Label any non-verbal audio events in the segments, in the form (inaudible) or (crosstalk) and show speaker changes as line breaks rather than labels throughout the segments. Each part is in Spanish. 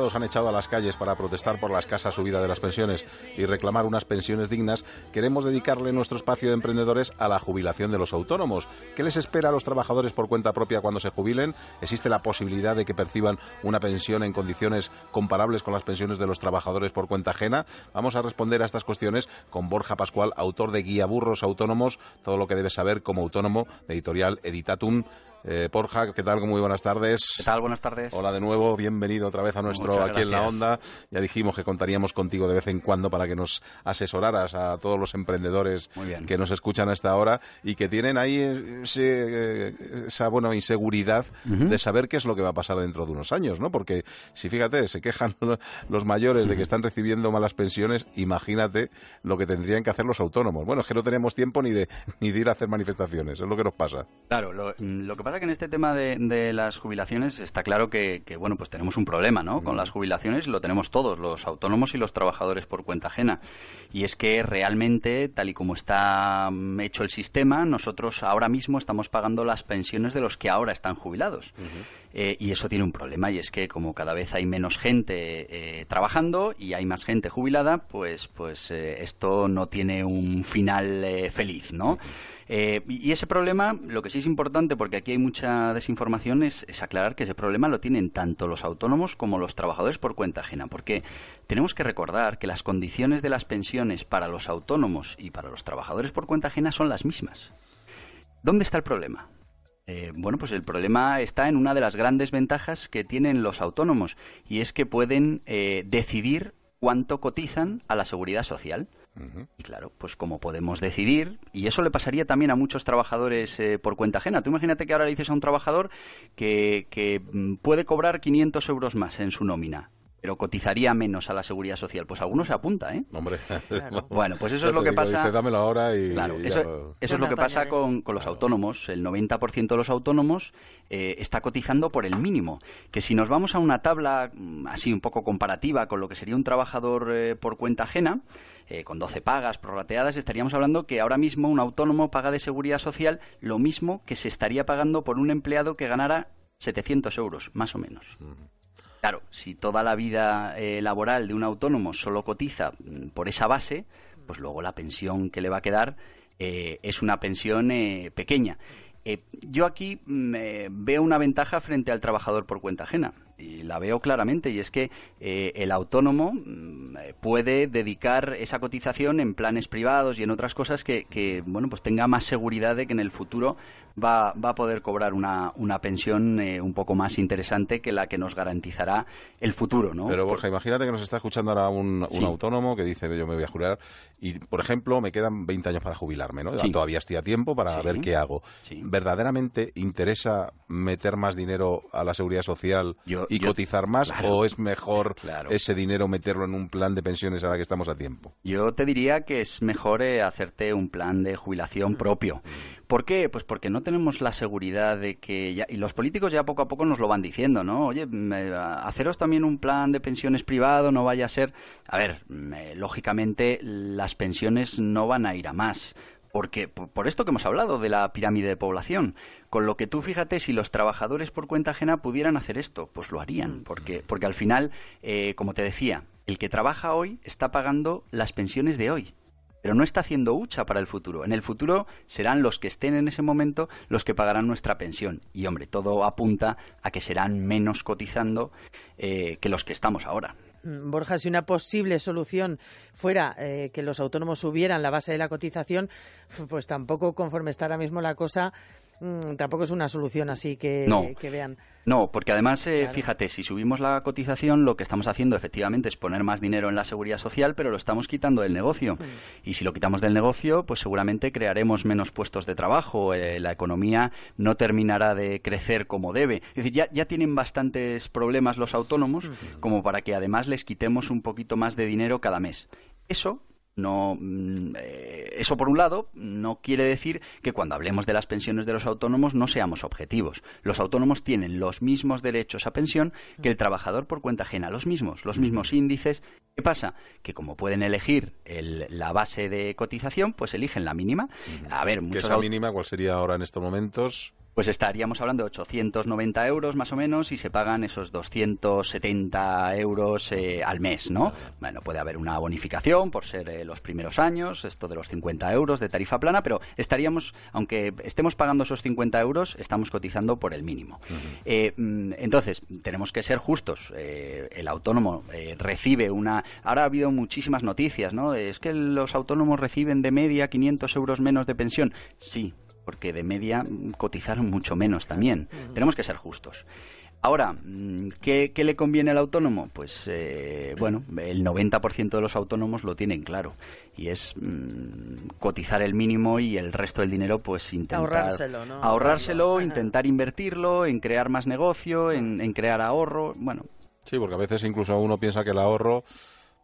Todos han echado a las calles para protestar por la escasa subida de las pensiones y reclamar unas pensiones dignas. Queremos dedicarle nuestro espacio de emprendedores a la jubilación de los autónomos. ¿Qué les espera a los trabajadores por cuenta propia cuando se jubilen? ¿Existe la posibilidad de que perciban una pensión en condiciones comparables con las pensiones de los trabajadores por cuenta ajena? Vamos a responder a estas cuestiones con Borja Pascual, autor de Guía Burros Autónomos, todo lo que debes saber como autónomo, editorial Editatum. Eh, Porja, ¿qué tal? Muy buenas tardes.
¿Qué tal? Buenas tardes.
Hola de nuevo, bienvenido otra vez a nuestro Aquí en la Onda. Ya dijimos que contaríamos contigo de vez en cuando para que nos asesoraras a todos los emprendedores que nos escuchan a esta hora y que tienen ahí esa bueno, inseguridad de saber qué es lo que va a pasar dentro de unos años, ¿no? Porque si fíjate, se quejan (laughs) los mayores de que están recibiendo malas pensiones, imagínate lo que tendrían que hacer los autónomos. Bueno, es que no tenemos tiempo ni de, ni de ir a hacer manifestaciones, es lo que nos pasa.
Claro, lo, lo que pasa que en este tema de, las jubilaciones está claro que, bueno, pues tenemos un problema, ¿no? Con las jubilaciones lo tenemos todos, los autónomos y los trabajadores por cuenta ajena. Y es que realmente, tal y como está hecho el sistema, nosotros ahora mismo estamos pagando las pensiones de los que ahora están jubilados. Eh, y eso tiene un problema, y es que como cada vez hay menos gente eh, trabajando y hay más gente jubilada, pues, pues eh, esto no tiene un final feliz, ¿no? Y ese problema, lo que sí es importante, porque aquí hay mucha desinformación, es, aclarar que ese problema lo tienen tanto los autónomos como los trabajadores por cuenta ajena, porque tenemos que recordar que las condiciones de las pensiones para los autónomos y para los trabajadores por cuenta ajena son las mismas. ¿Dónde está el problema? Eh, bueno, pues el problema está en una de las grandes ventajas que tienen los autónomos y es que pueden eh, decidir cuánto cotizan a la seguridad social. Y claro, pues como podemos decidir, y eso le pasaría también a muchos trabajadores eh, por cuenta ajena. Tú imagínate que ahora le dices a un trabajador que, mm, puede cobrar 500 euros más en su nómina pero cotizaría menos a la seguridad social. Pues alguno se apunta, ¿eh?
Hombre, (laughs)
bueno, pues eso es lo que pasa.
ahora y.
Claro, eso, es lo que pasa con, los autónomos. El 90% de los autónomos eh, está cotizando por el mínimo. Que si nos vamos a una tabla mm, así un poco comparativa con lo que sería un trabajador eh, por cuenta ajena, eh, con 12 pagas prorrateadas, estaríamos hablando que ahora mismo un autónomo paga de seguridad social lo mismo que se estaría pagando por un empleado que ganara 700 euros, más o menos. Claro, si toda la vida eh, laboral de un autónomo solo cotiza mm, por esa base, pues luego la pensión que le va a quedar eh, es una pensión eh, pequeña. yo aquí mm, veo una ventaja frente al trabajador por cuenta ajena y la veo claramente, y es que eh, el autónomo mm, puede dedicar esa cotización en planes privados y en otras cosas que, bueno, pues tenga más seguridad de que en el futuro va, va a poder cobrar una, una pensión eh, un poco más interesante que la que nos garantizará el futuro, ¿no?
Pero Borja, imagínate que nos está escuchando ahora un, autónomo que dice, yo me voy a jubilar y, por ejemplo, me quedan 20 años para jubilarme, ¿no? Todavía estoy a tiempo para ver qué hago. ¿Verdaderamente interesa meter más dinero a la seguridad social? Y cotizar más o es mejor ese dinero meterlo en un plan de pensiones a la que estamos a tiempo?
Yo te diría que es mejor eh, hacerte un plan de jubilación propio. ¿Por qué? Pues porque no tenemos la seguridad de que y los políticos ya poco a poco nos lo van diciendo, ¿no? Oye, haceros también un plan de pensiones privado, no vaya a ser, a ver, lógicamente las pensiones no van a ir a más porque por esto que hemos hablado de la pirámide de población, con lo que tú fíjate si los trabajadores por cuenta ajena pudieran hacer esto, pues lo harían, mm. porque porque al final, eh, como te decía, el que trabaja hoy está pagando las pensiones de hoy pero no está haciendo hucha para el futuro. En el futuro serán los que estén en ese momento los que pagarán nuestra pensión. Y hombre, todo apunta a que serán menos cotizando eh, que los que estamos ahora.
Mm, Borja, si una posible solución fuera eh, que los autónomos subieran la base de la cotización, pues tampoco conforme está ahora mismo la cosa, Mm, tampoco es una solución así que, que vean.
No, porque además, eh, fíjate, si subimos la cotización, lo que estamos haciendo efectivamente es poner más dinero en la seguridad social, pero lo estamos quitando del negocio. Mm. Y si lo quitamos del negocio, pues seguramente crearemos menos puestos de trabajo, eh, la economía no terminará de crecer como debe. Es decir, ya, ya tienen bastantes problemas los autónomos como para que además les quitemos un poquito más de dinero cada mes. Eso no, mm, eh, eso por un lado no quiere decir que cuando hablemos de las pensiones de los autónomos no seamos objetivos. Los autónomos tienen los mismos derechos a pensión que el trabajador por cuenta ajena, los mismos, los mismos índices. ¿Qué pasa? Que como pueden elegir la base de cotización, pues eligen la mínima.
A ver, ¿Qué es la mínima? ¿Cuál sería ahora en estos momentos?
Pues estaríamos hablando de 890 euros más o menos y se pagan esos 270 euros eh, al mes, ¿no? Bueno, puede haber una bonificación por ser eh, los primeros años, esto de los 50 euros de tarifa plana, pero estaríamos, aunque estemos pagando esos 50 euros, estamos cotizando por el mínimo. Eh, mm, entonces, tenemos que ser justos. el autónomo recibe una... Ahora ha habido muchísimas noticias, ¿no? Es que los autónomos reciben de media 500 euros menos de pensión. Sí, porque de media cotizaron mucho menos también. Tenemos que ser justos. Ahora, mm, ¿qué, le conviene al autónomo? Pues, eh, bueno, el 90% de los autónomos lo tienen claro. Y es mm, cotizar el mínimo y el resto del dinero, pues intentar...
Ahorrárselo, ¿no?
Ahorrárselo, intentar invertirlo, en crear más negocio, en, en crear ahorro, bueno...
Sí, porque a veces incluso uno piensa que el ahorro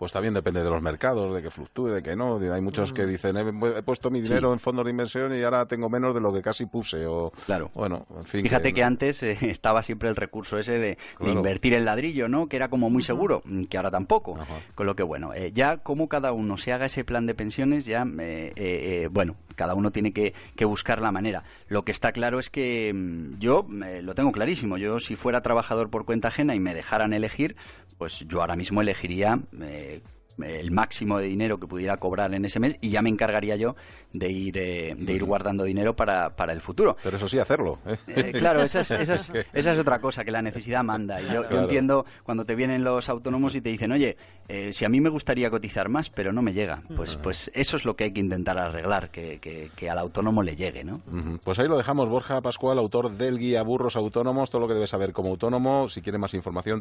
pues también depende de los mercados, de que fluctúe, de que no. Hay muchos que mm. dicen, he, puesto mi dinero en fondos de inversión y ahora tengo menos de lo que casi puse. O,
claro.
Bueno, en fin.
Fíjate que, antes eh, (laughs) estaba siempre el recurso ese de, invertir en ladrillo, ¿no? Que era como muy seguro, mm, que ahora tampoco. Con lo que, bueno, eh, ya como cada uno se haga ese plan de pensiones, ya, eh, bueno, cada uno tiene que, que, buscar la manera. Lo que está claro es que mm, yo lo tengo clarísimo. Yo, si fuera trabajador por cuenta ajena y me dejaran elegir, pues yo ahora mismo elegiría eh, Saturday el máximo de dinero que pudiera cobrar en ese mes y ya me encargaría yo de ir, eh, de ir guardando dinero para, para, el futuro.
Pero eso sí, hacerlo.
¿eh? Eh, claro, esa es, (laughs) esa, es, esa es, otra cosa, que la necesidad manda. Y yo, entiendo cuando te vienen los autónomos y te dicen, oye, si a mí me gustaría cotizar más, pero no me llega. Pues, pues eso es lo que hay que intentar arreglar, que, que, al autónomo le llegue. ¿no?
Pues ahí lo dejamos. Borja Pascual, autor del guía Burros Autónomos, todo lo que debes saber como autónomo. Si quieres más información,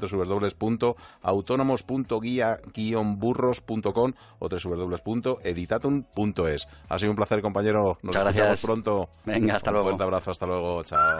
www.autónomos.guía-burros.com o www.editatum.es. Ha sido un placer, compañero.
Nos Muchas gracias.
pronto.
Venga, hasta luego.
Un fuerte abrazo, hasta luego. Chao.